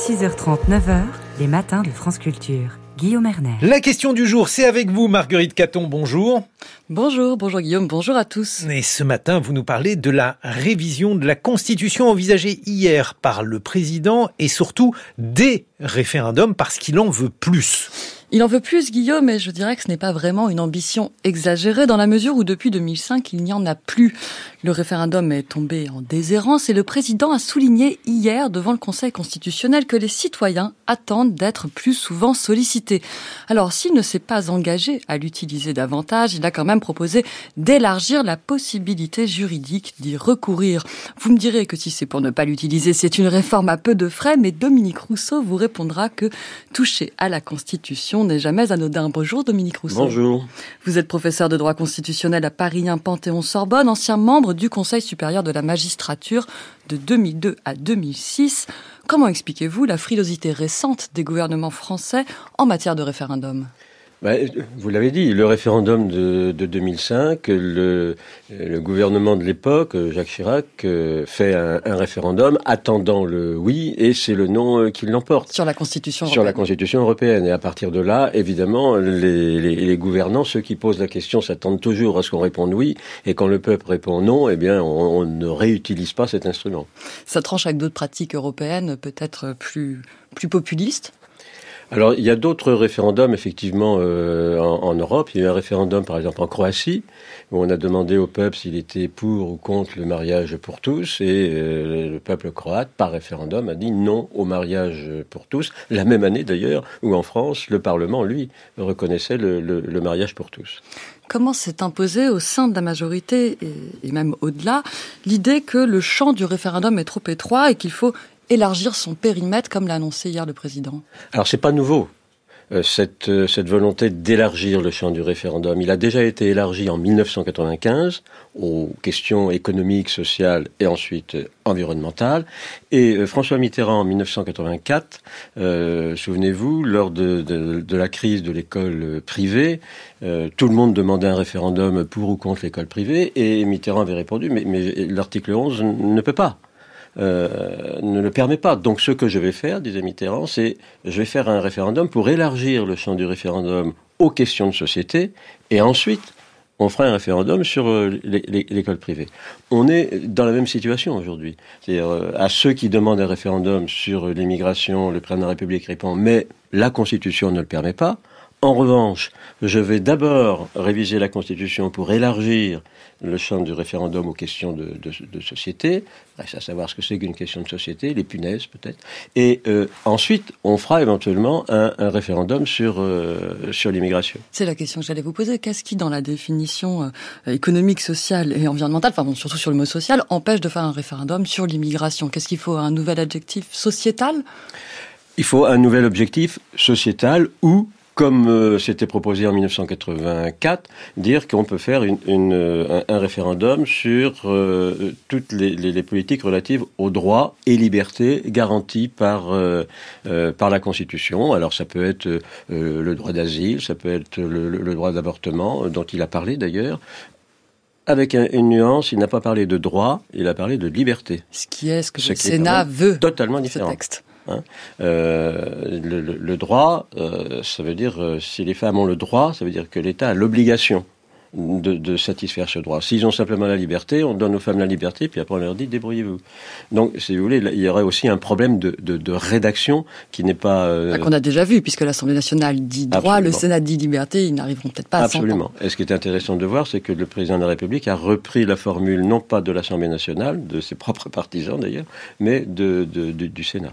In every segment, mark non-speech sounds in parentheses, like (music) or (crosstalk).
6h30, 9h, les matins de France Culture. Guillaume Erner. La question du jour, c'est avec vous, Marguerite Caton. Bonjour. Bonjour, bonjour Guillaume, bonjour à tous. Et ce matin, vous nous parlez de la révision de la Constitution envisagée hier par le président et surtout des référendums parce qu'il en veut plus. Il en veut plus, Guillaume, mais je dirais que ce n'est pas vraiment une ambition exagérée dans la mesure où depuis 2005, il n'y en a plus. Le référendum est tombé en déshérence et le président a souligné hier devant le Conseil constitutionnel que les citoyens attendent d'être plus souvent sollicités. Alors, s'il ne s'est pas engagé à l'utiliser davantage, il a quand même proposé d'élargir la possibilité juridique d'y recourir. Vous me direz que si c'est pour ne pas l'utiliser, c'est une réforme à peu de frais, mais Dominique Rousseau vous répondra que toucher à la Constitution n'est jamais anodin. Bonjour Dominique Rousseau. Bonjour. Vous êtes professeur de droit constitutionnel à Paris 1 Panthéon-Sorbonne, ancien membre du Conseil supérieur de la magistrature de 2002 à 2006. Comment expliquez-vous la frilosité récente des gouvernements français en matière de référendum? Bah, vous l'avez dit, le référendum de, de 2005, le, le, gouvernement de l'époque, Jacques Chirac, euh, fait un, un, référendum attendant le oui, et c'est le non euh, qui l'emporte. Sur la Constitution européenne. Sur la Constitution européenne. Et à partir de là, évidemment, les, les, les gouvernants, ceux qui posent la question, s'attendent toujours à ce qu'on réponde oui, et quand le peuple répond non, eh bien, on, on ne réutilise pas cet instrument. Ça tranche avec d'autres pratiques européennes, peut-être plus, plus populistes alors, il y a d'autres référendums, effectivement, euh, en, Europe. Il y a eu un référendum, par exemple, en Croatie, où on a demandé au peuple s'il était pour ou contre le mariage pour tous, et euh, le peuple croate, par référendum, a dit non au mariage pour tous. La même année, d'ailleurs, où en France, le Parlement, lui, reconnaissait le, le, mariage pour tous comment s'est imposé au sein de la majorité et même au-delà l'idée que le champ du référendum est trop étroit et qu'il faut élargir son périmètre, comme l'a annoncé hier le président Alors, c'est pas nouveau. Euh, cette, euh, cette volonté d'élargir le champ du référendum. Il a déjà été élargi en 1995 aux questions économiques, sociales et ensuite euh, environnementales. Et euh, François Mitterrand en 1984, euh, souvenez-vous, lors de, de, de, la crise de l'école privée, tout le monde demandait un référendum pour ou contre l'école privée et Mitterrand avait répondu mais, mais l'article 11 ne peut pas. Euh, ne le permet pas. Donc ce que je vais faire, disait Mitterrand, c'est je vais faire un référendum pour élargir le champ du référendum aux questions de société, et ensuite on fera un référendum sur euh, l'école privée. On est dans la même situation aujourd'hui. C'est-à-dire euh, à ceux qui demandent un référendum sur l'immigration, le président de la République répond mais la Constitution ne le permet pas. En revanche, je vais d'abord réviser la Constitution pour élargir le champ du référendum aux questions de, de, de société, à savoir ce que c'est qu'une question de société, les punaises peut-être, et euh, ensuite on fera éventuellement un, un référendum sur, euh, sur l'immigration. C'est la question que j'allais vous poser. Qu'est-ce qui, dans la définition euh, économique, sociale et environnementale, enfin bon, surtout sur le mot social, empêche de faire un référendum sur l'immigration? Qu'est-ce qu'il faut? Un nouvel adjectif sociétal? Il faut un nouvel objectif sociétal ou comme euh, c'était proposé en 1984, dire qu'on peut faire une, une, un, un, référendum sur euh, toutes les, les, les, politiques relatives aux droits et libertés garantis par, euh, euh par la Constitution. Alors ça peut être euh, le droit d'asile, ça peut être le, le droit d'avortement, dont il a parlé d'ailleurs, avec un, une nuance, il n'a pas parlé de droit, il a parlé de liberté. Ce qui est ce que ce le Sénat veut. Totalement différent. Ce texte. Hein euh, le, droit, euh, ça veut dire, euh, si les femmes ont le droit, ça veut dire que l'État a l'obligation de, de, satisfaire ce droit. S'ils ont simplement la liberté, on donne aux femmes la liberté, puis après on leur dit débrouillez-vous. Donc, si vous voulez, il y aurait aussi un problème de, de, de rédaction qui n'est pas. Euh... Ah, qu'on a déjà vu, puisque l'Assemblée nationale dit droit, Absolument. le Sénat dit liberté, ils n'arriveront peut-être pas à Absolument. Et ce qui est intéressant de voir, c'est que le président de la République a repris la formule non pas de l'Assemblée nationale, de ses propres (laughs) partisans d'ailleurs, mais de, du Sénat.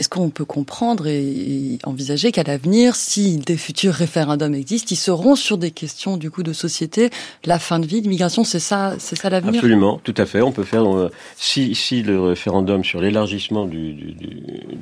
Est-ce qu'on peut comprendre et, envisager qu'à l'avenir, si des futurs référendums existent, ils seront sur des questions du coup de société, la fin de vie, l'immigration, c'est ça, c'est ça l'avenir? Absolument, tout à fait. On peut faire euh, si, si le référendum sur l'élargissement du,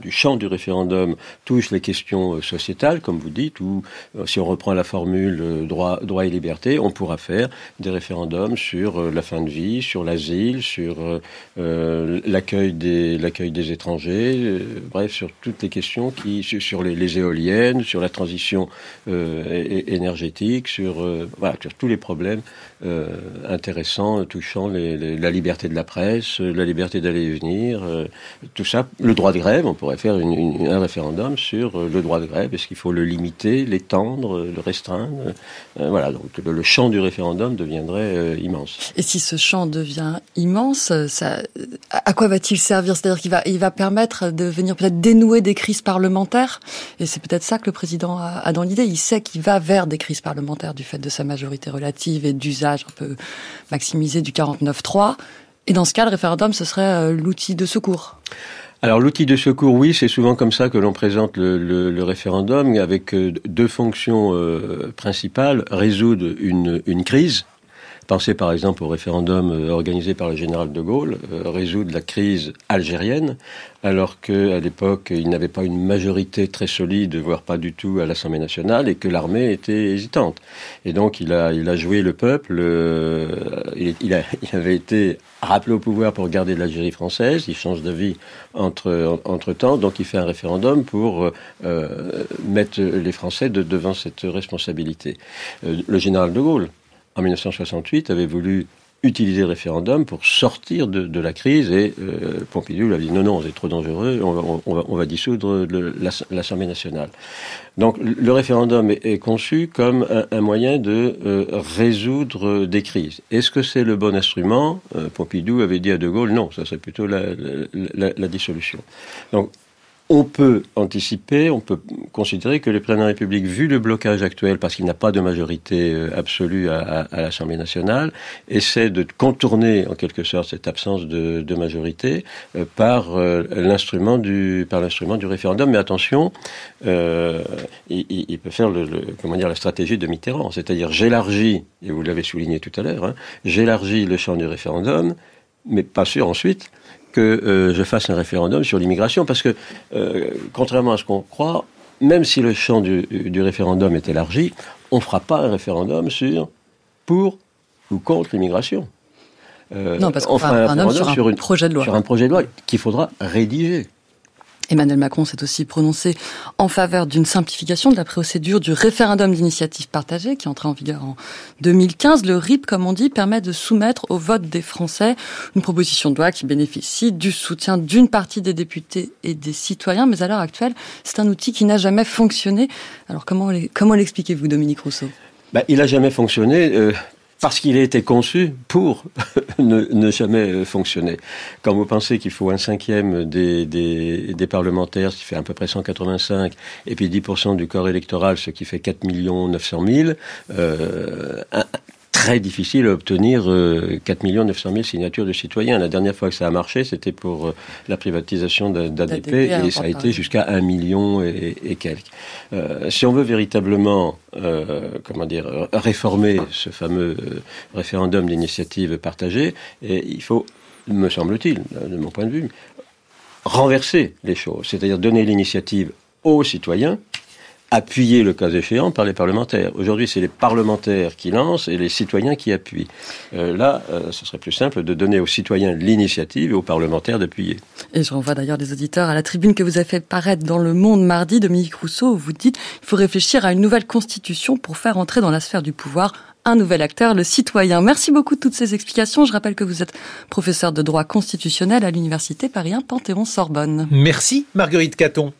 champ du référendum touche les questions euh, sociétales, comme vous dites, ou euh, si on reprend la formule droit, droit et liberté, on pourra faire des référendums sur la fin de vie, sur l'asile, sur l'accueil des l'accueil des étrangers, bref sur toutes les questions qui, sur les, éoliennes, sur la transition énergétique, sur, voilà, sur tous les problèmes intéressants touchant la liberté de la presse, la liberté d'aller et venir, tout ça, le droit de grève. On pourrait faire un référendum sur le droit de grève. Est-ce qu'il faut le limiter, l'étendre, le restreindre Voilà. Donc le, champ du référendum deviendrait immense. Et si ce champ devient immense, à quoi va-t-il servir? C'est-à-dire qu'il va, il va permettre de venir peut-être dénouer des crises parlementaires. Et c'est peut-être ça que le président a, dans l'idée. Il sait qu'il va vers des crises parlementaires du fait de sa majorité relative et d'usage un peu maximisé du 49-3. Et dans ce cas, le référendum, ce serait euh, l'outil de secours. Alors l'outil de secours, oui, c'est souvent comme ça que l'on présente le, référendum, avec euh, deux fonctions euh, principales résoudre une, une crise, Pensez par exemple au référendum euh, organisé par le général de Gaulle, euh, résoudre la crise algérienne, alors qu'à l'époque, il n'avait pas une majorité très solide, voire pas du tout à l'Assemblée nationale, et que l'armée était hésitante. Et donc il a, joué le peuple, euh, (laughs) il, avait été rappelé au pouvoir pour garder l'Algérie française, il change d'avis entre, entre temps, donc il fait un référendum pour mettre les Français devant cette responsabilité. le général de Gaulle, en 1968, avait voulu utiliser le référendum pour sortir de, la crise et euh, Pompidou lui a dit non, non, c'est trop dangereux, on va, dissoudre l'Assemblée nationale. Donc le référendum est, conçu comme un, moyen de euh, résoudre des crises. Est-ce que c'est le bon instrument? Euh, Pompidou avait dit à De Gaulle non, ça serait plutôt la, dissolution. On peut anticiper, on peut considérer que le président de la République, vu le blocage actuel, parce qu'il n'a pas de majorité euh, absolue à, l'Assemblée nationale, essaie de contourner en quelque sorte cette absence de, majorité euh, par euh, l'instrument du par l'instrument du référendum. Mais attention, il, peut faire la stratégie de Mitterrand, c'est-à-dire j'élargis et vous l'avez souligné tout à l'heure, hein, j'élargis le champ du référendum, mais pas sûr ensuite que euh, je fasse un référendum sur l'immigration, parce que, euh, contrairement à ce qu'on croit, même si le champ du, référendum est élargi, on ne fera pas un référendum sur pour ou contre l'immigration. Euh, non, parce qu'on fera un référendum sur, un projet de loi. Sur un projet de loi qu'il faudra rédiger. Emmanuel Macron s'est aussi prononcé en faveur d'une simplification de la procédure du référendum d'initiative partagée qui est entré en vigueur en 2015. Le RIP, comme on dit, permet de soumettre au vote des Français une proposition de loi qui bénéficie du soutien d'une partie des députés et des citoyens. Mais à l'heure actuelle, c'est un outil qui n'a jamais fonctionné. Alors comment, comment l'expliquez-vous, Dominique Rousseau? Bah, il n'a jamais fonctionné euh, parce qu'il a été conçu pour (laughs) ne, jamais fonctionner. Quand vous pensez qu'il faut un cinquième des, des, parlementaires, ce qui fait à peu près 185, et puis 10% du corps électoral, ce qui fait 4 900 000, euh, très difficile à obtenir 4 900 000 signatures de citoyens. La dernière fois que ça a marché, c'était pour euh, la privatisation d'ADP et ça a été jusqu'à 1 million et, quelques. Euh, si on veut véritablement, euh, comment dire, réformer ce fameux référendum d'initiative partagée, et il faut, me semble-t-il, de mon point de vue, renverser les choses, c'est-à-dire donner l'initiative aux citoyens appuyé le cas échéant par les parlementaires. Aujourd'hui, c'est les parlementaires qui lancent et les citoyens qui appuient. Euh, là, euh, ce serait plus simple de donner aux citoyens l'initiative et aux parlementaires d'appuyer. Et je renvoie d'ailleurs des auditeurs à la tribune que vous avez fait paraître dans Le Monde mardi, Dominique Rousseau, où vous dites qu'il faut réfléchir à une nouvelle constitution pour faire entrer dans la sphère du pouvoir un nouvel acteur, le citoyen. Merci beaucoup de toutes ces explications. Je rappelle que vous êtes professeur de droit constitutionnel à l'Université Paris 1 Panthéon-Sorbonne. Merci Marguerite Caton.